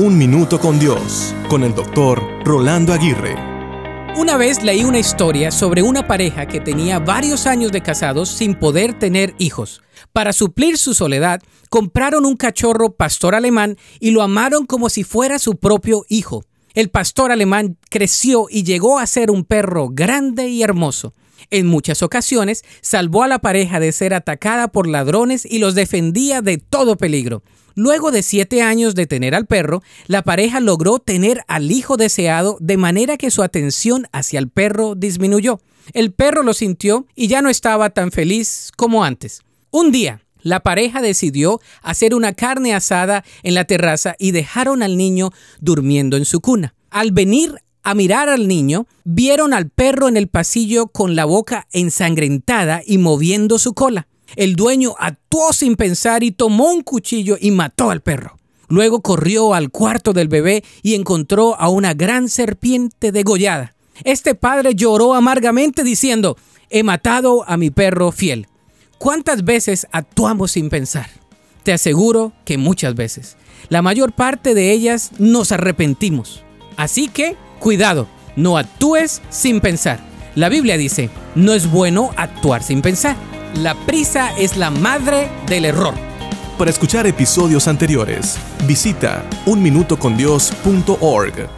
Un Minuto con Dios, con el doctor Rolando Aguirre. Una vez leí una historia sobre una pareja que tenía varios años de casados sin poder tener hijos. Para suplir su soledad, compraron un cachorro pastor alemán y lo amaron como si fuera su propio hijo. El pastor alemán creció y llegó a ser un perro grande y hermoso. En muchas ocasiones salvó a la pareja de ser atacada por ladrones y los defendía de todo peligro. Luego de siete años de tener al perro, la pareja logró tener al hijo deseado de manera que su atención hacia el perro disminuyó. El perro lo sintió y ya no estaba tan feliz como antes. Un día, la pareja decidió hacer una carne asada en la terraza y dejaron al niño durmiendo en su cuna. Al venir a mirar al niño, vieron al perro en el pasillo con la boca ensangrentada y moviendo su cola. El dueño actuó sin pensar y tomó un cuchillo y mató al perro. Luego corrió al cuarto del bebé y encontró a una gran serpiente degollada. Este padre lloró amargamente diciendo, he matado a mi perro fiel. ¿Cuántas veces actuamos sin pensar? Te aseguro que muchas veces. La mayor parte de ellas nos arrepentimos. Así que Cuidado, no actúes sin pensar. La Biblia dice, no es bueno actuar sin pensar. La prisa es la madre del error. Para escuchar episodios anteriores, visita unminutocondios.org.